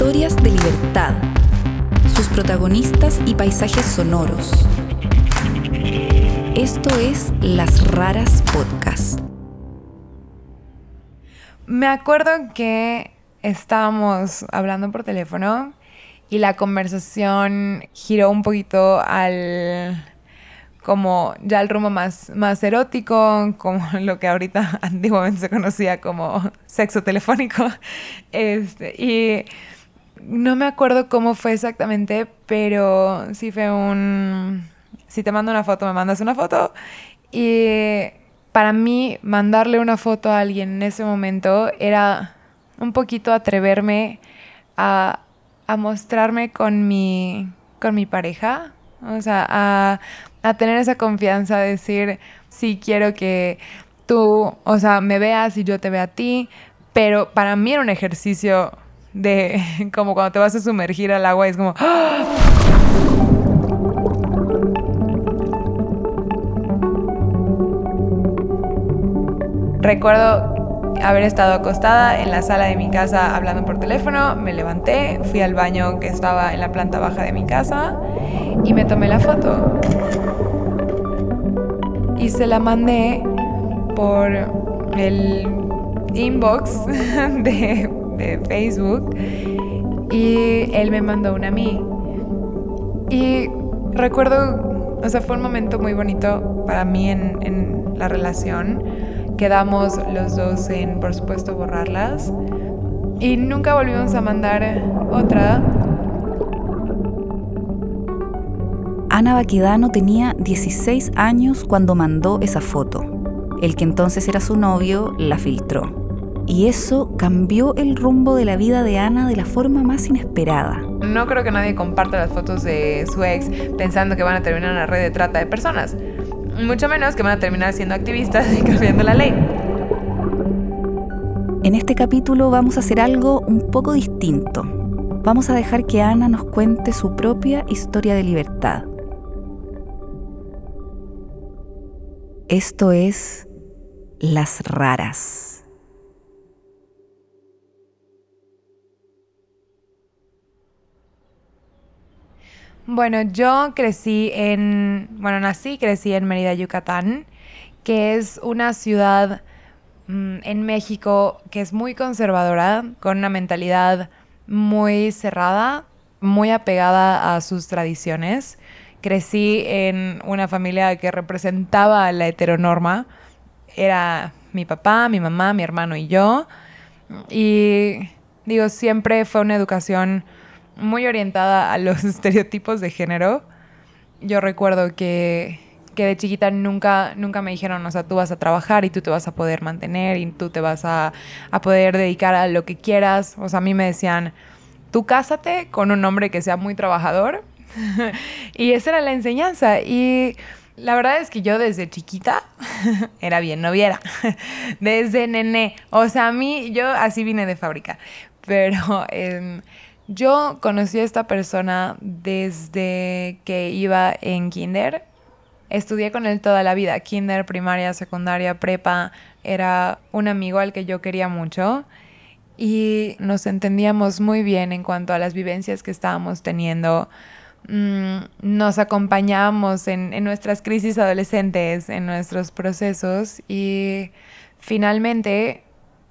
Historias de libertad, sus protagonistas y paisajes sonoros. Esto es Las Raras Podcast. Me acuerdo que estábamos hablando por teléfono y la conversación giró un poquito al como ya el rumbo más, más erótico, como lo que ahorita antiguamente se conocía como sexo telefónico. Este, y no me acuerdo cómo fue exactamente, pero sí fue un... Si te mando una foto, me mandas una foto. Y para mí, mandarle una foto a alguien en ese momento era un poquito atreverme a, a mostrarme con mi, con mi pareja. O sea, a a tener esa confianza, a decir, sí quiero que tú, o sea, me veas y yo te vea a ti, pero para mí era un ejercicio de como cuando te vas a sumergir al agua y es como... Recuerdo haber estado acostada en la sala de mi casa hablando por teléfono, me levanté, fui al baño que estaba en la planta baja de mi casa y me tomé la foto. Y se la mandé por el inbox de, Facebook y él me mandó una a mí. Y recuerdo, o sea, fue un momento muy bonito para mí en, la relación. Quedamos los dos en, por supuesto, borrarlas. Y nunca volvimos a mandar otra Ana Baquedano tenía 16 años cuando mandó esa foto. El que entonces era su novio la filtró. Y eso cambió el rumbo de la vida de Ana de la forma más inesperada. No creo que nadie comparta las fotos de su ex pensando que van a terminar en una red de trata de personas. Mucho menos que van a terminar siendo activistas y cambiando la ley. En este capítulo vamos a hacer algo un poco distinto. Vamos a dejar que Ana nos cuente su propia historia de libertad Esto es Las Raras. Bueno, yo crecí en, bueno, nací crecí en Mérida, Yucatán, que es una ciudad mm, en México que es muy conservadora, con una mentalidad muy cerrada, muy apegada a sus tradiciones crecí en una familia que representaba la heteronorma. Era mi papá, mi mamá, mi hermano y yo. Y digo, siempre fue una educación muy orientada a los estereotipos de género. Yo recuerdo que, de chiquita nunca, nunca me dijeron, o sea, tú vas a trabajar y tú te vas a poder mantener y tú te vas a, a poder dedicar a lo que quieras. O sea, a mí me decían, tú cásate con un hombre que sea muy trabajador y esa era la enseñanza. Y la verdad es que yo desde chiquita era bien noviera. Desde nené. O sea, a mí, yo así vine de fábrica. Pero em, yo conocí a esta persona desde que iba en kinder. Estudié con él toda la vida. Kinder, primaria, secundaria, prepa. Era un amigo al que yo quería mucho y nos entendíamos muy bien en cuanto a las vivencias que estábamos teniendo. Mm, nos acompañamos en, en, nuestras crisis adolescentes, en nuestros procesos y finalmente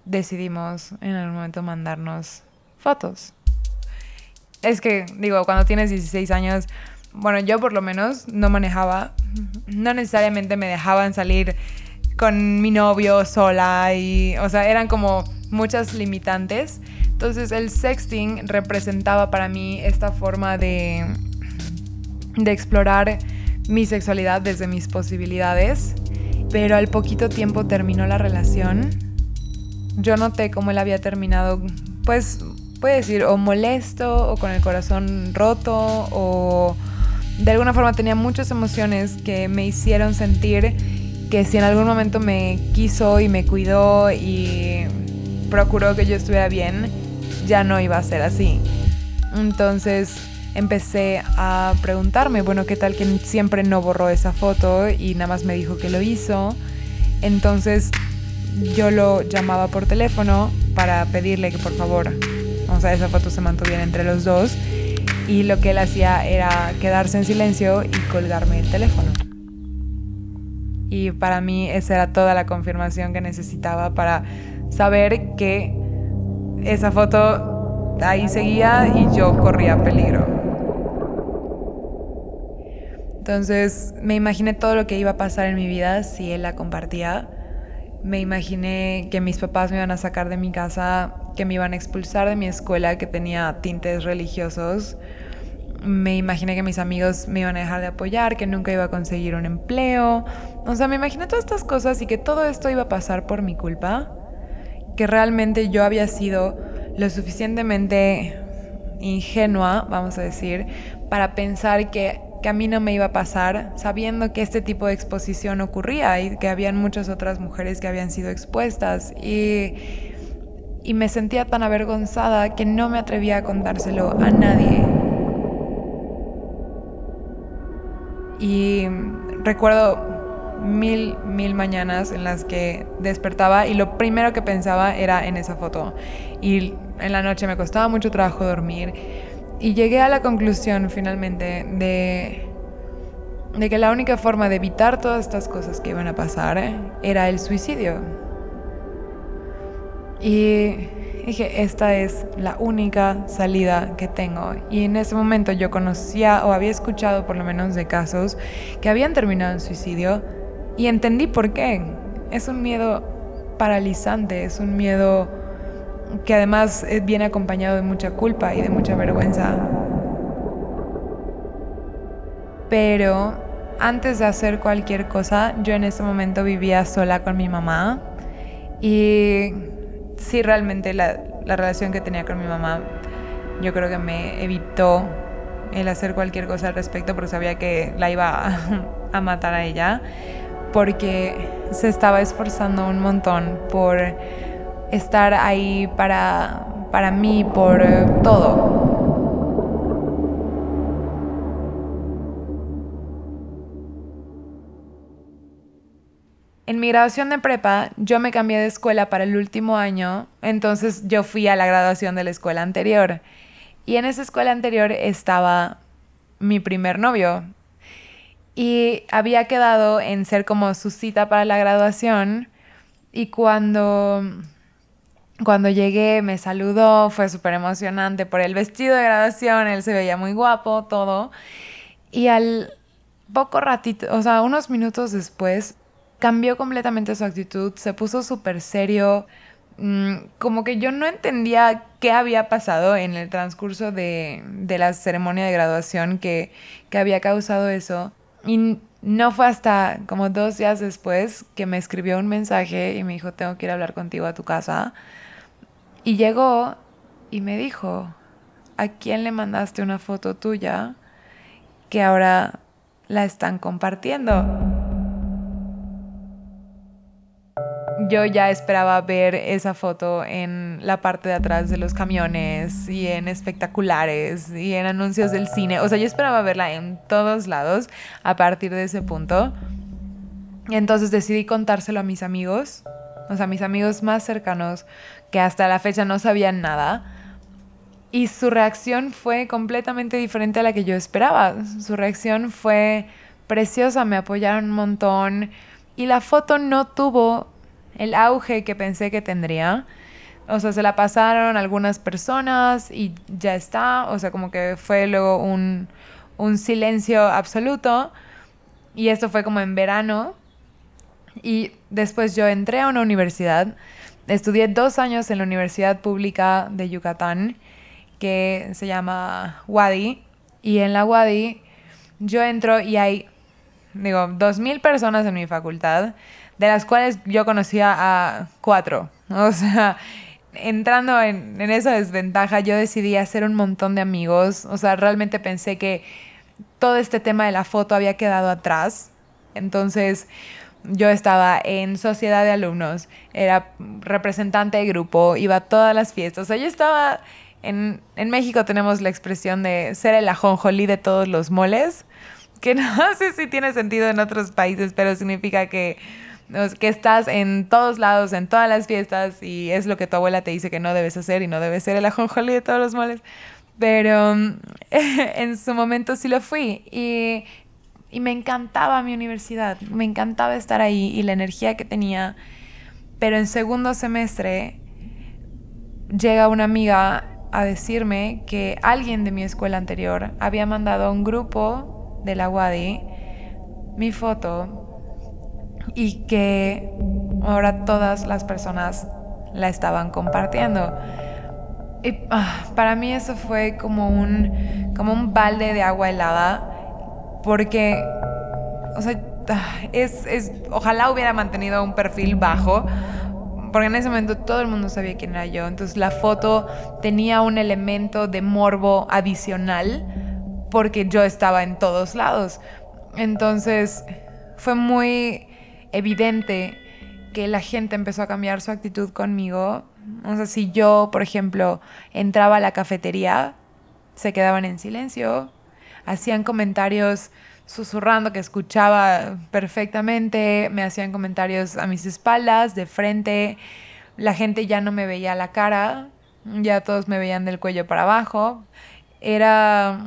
decidimos en algún momento mandarnos fotos. Es que, digo, cuando tienes 16 años, bueno, yo por lo menos no manejaba, no necesariamente me dejaban salir con mi novio sola y, o sea, eran como muchas limitantes. Entonces el sexting representaba para mí esta forma de de explorar mi sexualidad desde mis posibilidades, pero al poquito tiempo terminó la relación. Yo noté cómo él había terminado, pues, puede decir, o molesto, o con el corazón roto, o de alguna forma tenía muchas emociones que me hicieron sentir que si en algún momento me quiso y me cuidó y procuró que yo estuviera bien, ya no iba a ser así. Entonces, empecé a preguntarme, bueno, ¿qué tal que siempre no borró esa foto y nada más me dijo que lo hizo? Entonces yo lo llamaba por teléfono para pedirle que por favor, o sea, esa foto se mantuviera entre los dos y lo que él hacía era quedarse en silencio y colgarme el teléfono. Y para mí esa era toda la confirmación que necesitaba para saber que esa foto ahí seguía y yo corría peligro. Entonces me imaginé todo lo que iba a pasar en mi vida si él la compartía. Me imaginé que mis papás me iban a sacar de mi casa, que me iban a expulsar de mi escuela que tenía tintes religiosos. Me imaginé que mis amigos me iban a dejar de apoyar, que nunca iba a conseguir un empleo. O sea, me imaginé todas estas cosas y que todo esto iba a pasar por mi culpa. Que realmente yo había sido lo suficientemente ingenua, vamos a decir, para pensar que que a mí no me iba a pasar, sabiendo que este tipo de exposición ocurría y que habían muchas otras mujeres que habían sido expuestas. Y, y me sentía tan avergonzada que no me atrevía a contárselo a nadie. Y recuerdo mil, mil mañanas en las que despertaba y lo primero que pensaba era en esa foto. Y en la noche me costaba mucho trabajo dormir y llegué a la conclusión finalmente de, de que la única forma de evitar todas estas cosas que iban a pasar era el suicidio. Y dije, esta es la única salida que tengo. Y en ese momento yo conocía o había escuchado por lo menos de casos que habían terminado en suicidio y entendí por qué. Es un miedo paralizante, es un miedo que además eh, viene acompañado de mucha culpa y de mucha vergüenza. Pero antes de hacer cualquier cosa, yo en ese momento vivía sola con mi mamá y sí realmente la, relación que tenía con mi mamá yo creo que me evitó el hacer cualquier cosa al respecto porque sabía que la iba a, a matar a ella porque se estaba esforzando un montón por estar ahí para, para mí por eh, todo. En mi graduación de prepa, yo me cambié de escuela para el último año, entonces yo fui a la graduación de la escuela anterior. Y en esa escuela anterior estaba mi primer novio. Y había quedado en ser como su cita para la graduación. Y cuando cuando llegué me saludó, fue súper emocionante por el vestido de graduación, él se veía muy guapo, todo. Y al poco ratito, o sea, unos minutos después, cambió completamente su actitud, se puso súper serio, mm, como que yo no entendía qué había pasado en el transcurso de, la ceremonia de graduación que, que había causado eso. Y no fue hasta como dos días después que me escribió un mensaje y me dijo, tengo que ir a hablar contigo a tu casa. Y llegó y me dijo, ¿a quién le mandaste una foto tuya que ahora la están compartiendo? Yo ya esperaba ver esa foto en la parte de atrás de los camiones y en espectaculares y en anuncios del cine. O sea, yo esperaba verla en todos lados a partir de ese punto. Entonces decidí contárselo a mis amigos, o sea, mis amigos más cercanos, que hasta la fecha no sabían nada. Y su reacción fue completamente diferente a la que yo esperaba. Su reacción fue preciosa, me apoyaron un montón. Y la foto no tuvo el auge que pensé que tendría. O sea, se la pasaron algunas personas y ya está. O sea, como que fue luego un, un silencio absoluto. Y esto fue como en verano. Y después yo entré a una universidad estudié dos años en la Universidad Pública de Yucatán, que se llama Wadi. Y en la Wadi yo entro y hay, digo, dos mil personas en mi facultad, de las cuales yo conocía a cuatro. O sea, entrando en, en esa desventaja, yo decidí hacer un montón de amigos. O sea, realmente pensé que todo este tema de la foto había quedado atrás. Entonces, yo estaba en sociedad de alumnos, era representante de grupo, iba a todas las fiestas. O sea, yo estaba. En, en México tenemos la expresión de ser el ajonjolí de todos los moles, que no sé si tiene sentido en otros países, pero significa que que estás en todos lados, en todas las fiestas y es lo que tu abuela te dice que no debes hacer y no debes ser el ajonjolí de todos los moles. Pero en su momento sí lo fui y, y me encantaba mi universidad, me encantaba estar ahí y la energía que tenía. Pero en segundo semestre llega una amiga a decirme que alguien de mi escuela anterior había mandado a un grupo de la UADI mi foto y que ahora todas las personas la estaban compartiendo. Y ah, para mí eso fue como un, como un balde de agua helada, porque, o sea, ah, es, es, ojalá hubiera mantenido un perfil bajo, porque en ese momento todo el mundo sabía quién era yo. Entonces la foto tenía un elemento de morbo adicional porque yo estaba en todos lados. Entonces fue muy evidente que la gente empezó a cambiar su actitud conmigo. O sea, si yo, por ejemplo, entraba a la cafetería, se quedaban en silencio, hacían comentarios susurrando que escuchaba perfectamente, me hacían comentarios a mis espaldas, de frente, la gente ya no me veía la cara, ya todos me veían del cuello para abajo. Era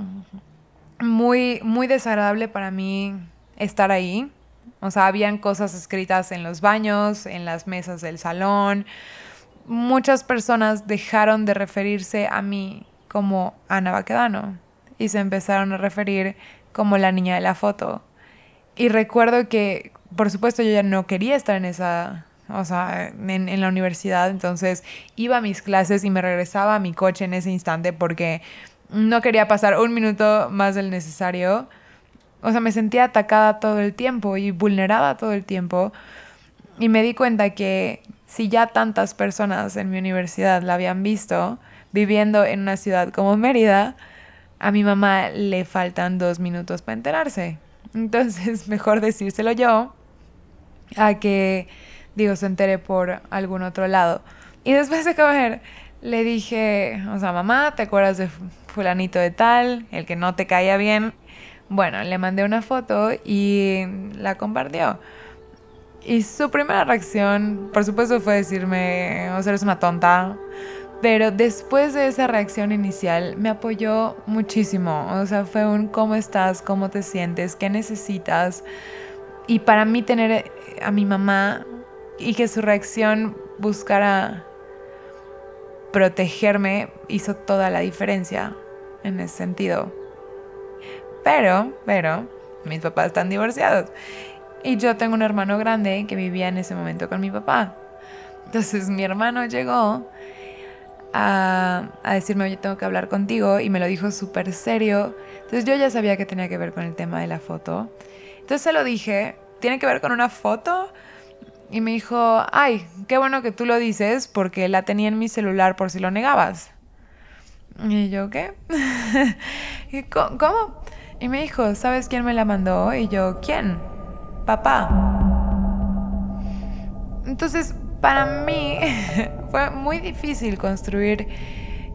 muy, muy desagradable para mí estar ahí. O sea, habían cosas escritas en los baños, en las mesas del salón. Muchas personas dejaron de referirse a mí como Ana Baquedano y se empezaron a referir como la niña de la foto. Y recuerdo que, por supuesto, yo ya no quería estar en esa, o sea, en, la universidad, entonces iba a mis clases y me regresaba a mi coche en ese instante porque no quería pasar un minuto más del necesario. O sea, me sentía atacada todo el tiempo y vulnerada todo el tiempo. Y me di cuenta que si ya tantas personas en mi universidad la habían visto, viviendo en una ciudad como Mérida, a mi mamá le faltan dos minutos para enterarse. Entonces, mejor decírselo yo a que, digo, se entere por algún otro lado. Y después de comer, le dije, o sea, mamá, ¿te acuerdas de fulanito de tal, el que no te caía bien? Bueno, le mandé una foto y la compartió. Y su primera reacción, por supuesto, fue decirme, o sea, eres una tonta, pero después de esa reacción inicial me apoyó muchísimo. O sea, fue un ¿cómo estás? ¿Cómo te sientes? ¿Qué necesitas? Y para mí tener a mi mamá y que su reacción buscara protegerme hizo toda la diferencia en ese sentido. Pero, pero, mis papás están divorciados. Y yo tengo un hermano grande que vivía en ese momento con mi papá. Entonces mi hermano llegó a, decirme, oye, tengo que hablar contigo, y me lo dijo súper serio. Entonces yo ya sabía que tenía que ver con el tema de la foto. Entonces se lo dije, ¿tiene que ver con una foto? Y me dijo, ay, qué bueno que tú lo dices porque la tenía en mi celular por si lo negabas. Y yo, ¿qué? ¿Cómo? Y me dijo, ¿sabes quién me la mandó? Y yo, ¿quién? Papá. Entonces, para mí fue muy difícil construir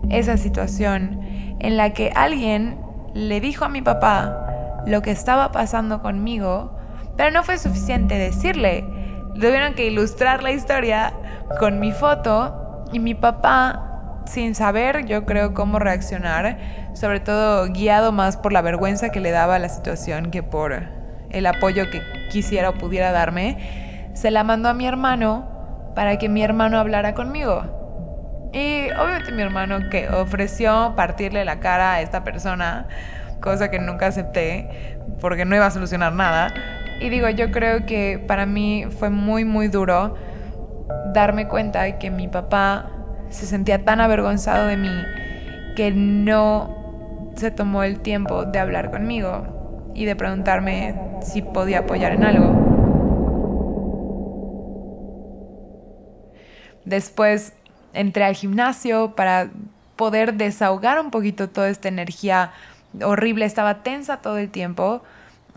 esa situación en la que alguien le dijo a mi papá lo que estaba pasando conmigo, pero no fue suficiente decirle. Tuvieron que ilustrar la historia con mi foto y mi papá, sin saber yo creo cómo reaccionar, sobre todo guiado más por la vergüenza que le daba la situación que por el apoyo que quisiera o pudiera darme, se la mandó a mi hermano para que mi hermano hablara conmigo. Y obviamente mi hermano que ofreció partirle la cara a esta persona, cosa que nunca acepté porque no iba a solucionar nada. Y digo, yo creo que para mí fue muy, muy duro darme cuenta de que mi papá se sentía tan avergonzado de mí que no se tomó el tiempo de hablar conmigo y de preguntarme si podía apoyar en algo. Después entré al gimnasio para poder desahogar un poquito toda esta energía horrible. Estaba tensa todo el tiempo.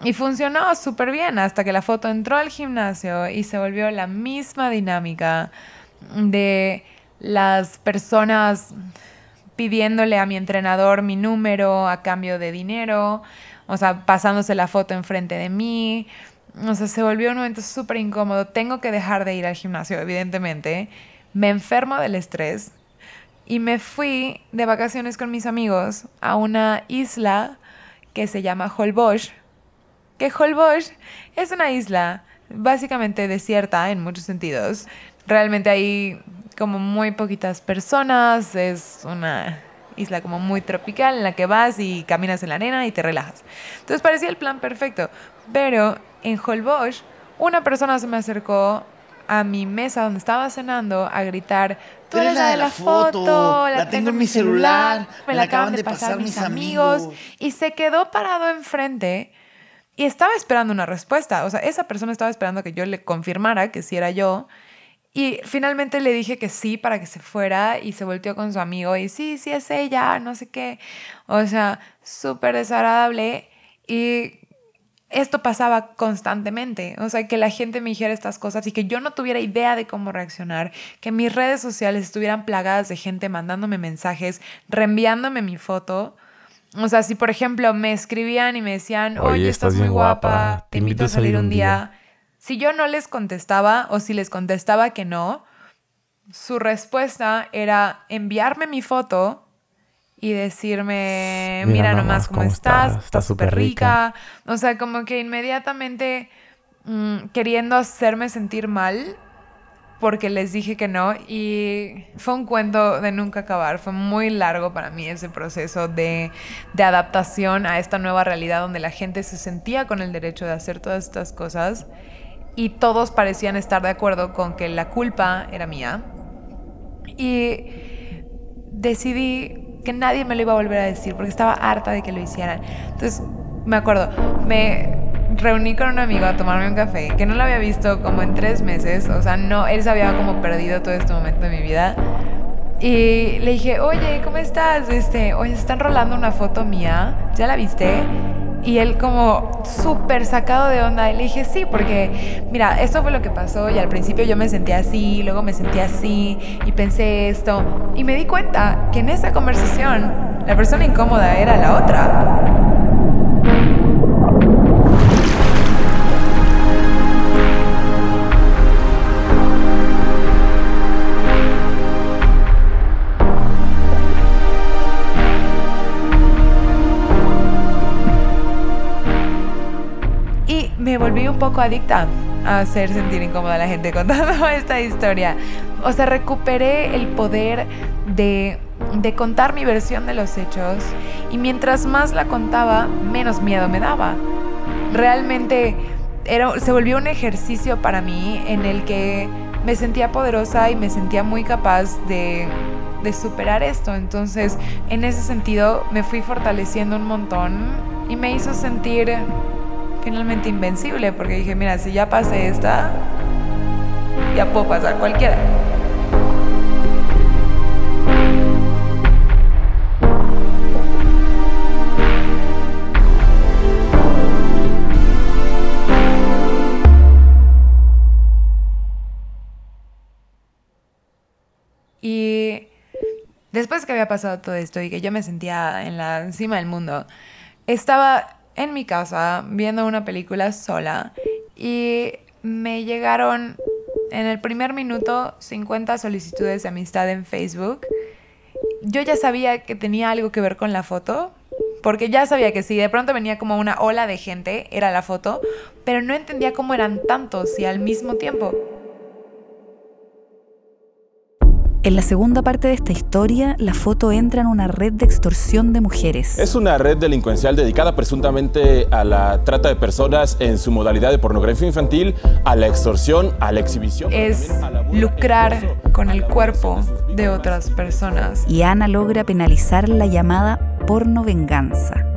Y funcionó súper bien hasta que la foto entró al gimnasio y se volvió la misma dinámica de las personas pidiéndole a mi entrenador mi número a cambio de dinero, o sea, pasándose la foto enfrente de mí, o sea, se volvió un momento súper incómodo. Tengo que dejar de ir al gimnasio, evidentemente. Me enfermo del estrés y me fui de vacaciones con mis amigos a una isla que se llama Holbox. Que Holbox es una isla básicamente desierta en muchos sentidos. Realmente hay como muy poquitas personas, es una isla como muy tropical en la que vas y caminas en la arena y te relajas. Entonces parecía el plan perfecto, pero en Holbox una persona se me acercó a mi mesa donde estaba cenando a gritar, tú eres la de la foto, la, tengo en mi celular, me la acaban de pasar mis amigos. Y se quedó parado enfrente y estaba esperando una respuesta. O sea, esa persona estaba esperando que yo le confirmara que sí era yo. Y finalmente le dije que sí para que se fuera y se volteó con su amigo y sí, sí es ella, no sé qué. O sea, súper desagradable. Y esto pasaba constantemente, o sea, que la gente me dijera estas cosas y que yo no tuviera idea de cómo reaccionar, que mis redes sociales estuvieran plagadas de gente mandándome mensajes, reenviándome mi foto. O sea, si por ejemplo me escribían y me decían, oye, estás, muy guapa, te invito a salir un día. Si yo no les contestaba o si les contestaba que no, su respuesta era enviarme mi foto y decirme, mira, nomás cómo, estás, estás súper rica. O sea, como que inmediatamente mm, queriendo hacerme sentir mal porque les dije que no y fue un cuento de nunca acabar. Fue muy largo para mí ese proceso de, de adaptación a esta nueva realidad donde la gente se sentía con el derecho de hacer todas estas cosas y todos parecían estar de acuerdo con que la culpa era mía. Y decidí que nadie me lo iba a volver a decir porque estaba harta de que lo hicieran. Entonces, me acuerdo, me reuní con un amigo a tomarme un café que no lo había visto como en tres meses, o sea, no, él se había como perdido todo este momento de mi vida. Y le dije, oye, ¿cómo estás? Este, oye, están rolando una foto mía, ¿ya la viste? Y él como súper sacado de onda. Y dije, sí, porque mira, esto fue lo que pasó y al principio yo me sentía así, luego me sentía así y pensé esto. Y me di cuenta que en esa conversación la persona incómoda era la otra. Volví un poco adicta a hacer sentir incómoda a la gente contando esta historia. O sea, recuperé el poder de, de contar mi versión de los hechos y mientras más la contaba, menos miedo me daba. Realmente era, se volvió un ejercicio para mí en el que me sentía poderosa y me sentía muy capaz de, de superar esto. Entonces, en ese sentido, me fui fortaleciendo un montón y me hizo sentir finalmente invencible, porque dije, mira, si ya pasé esta, ya puedo pasar cualquiera. Y después que había pasado todo esto y que yo me sentía en la encima del mundo, estaba en mi casa viendo una película sola y me llegaron en el primer minuto 50 solicitudes de amistad en Facebook. Yo ya sabía que tenía algo que ver con la foto, porque ya sabía que si de pronto venía como una ola de gente, era la foto, pero no entendía cómo eran tantos y al mismo tiempo. En la segunda parte de esta historia, la foto entra en una red de extorsión de mujeres. Es una red delincuencial dedicada presuntamente a la trata de personas en su modalidad de pornografía infantil, a la extorsión, a la exhibición. Es lucrar con el cuerpo de otras personas. Y Ana logra penalizar la llamada porno venganza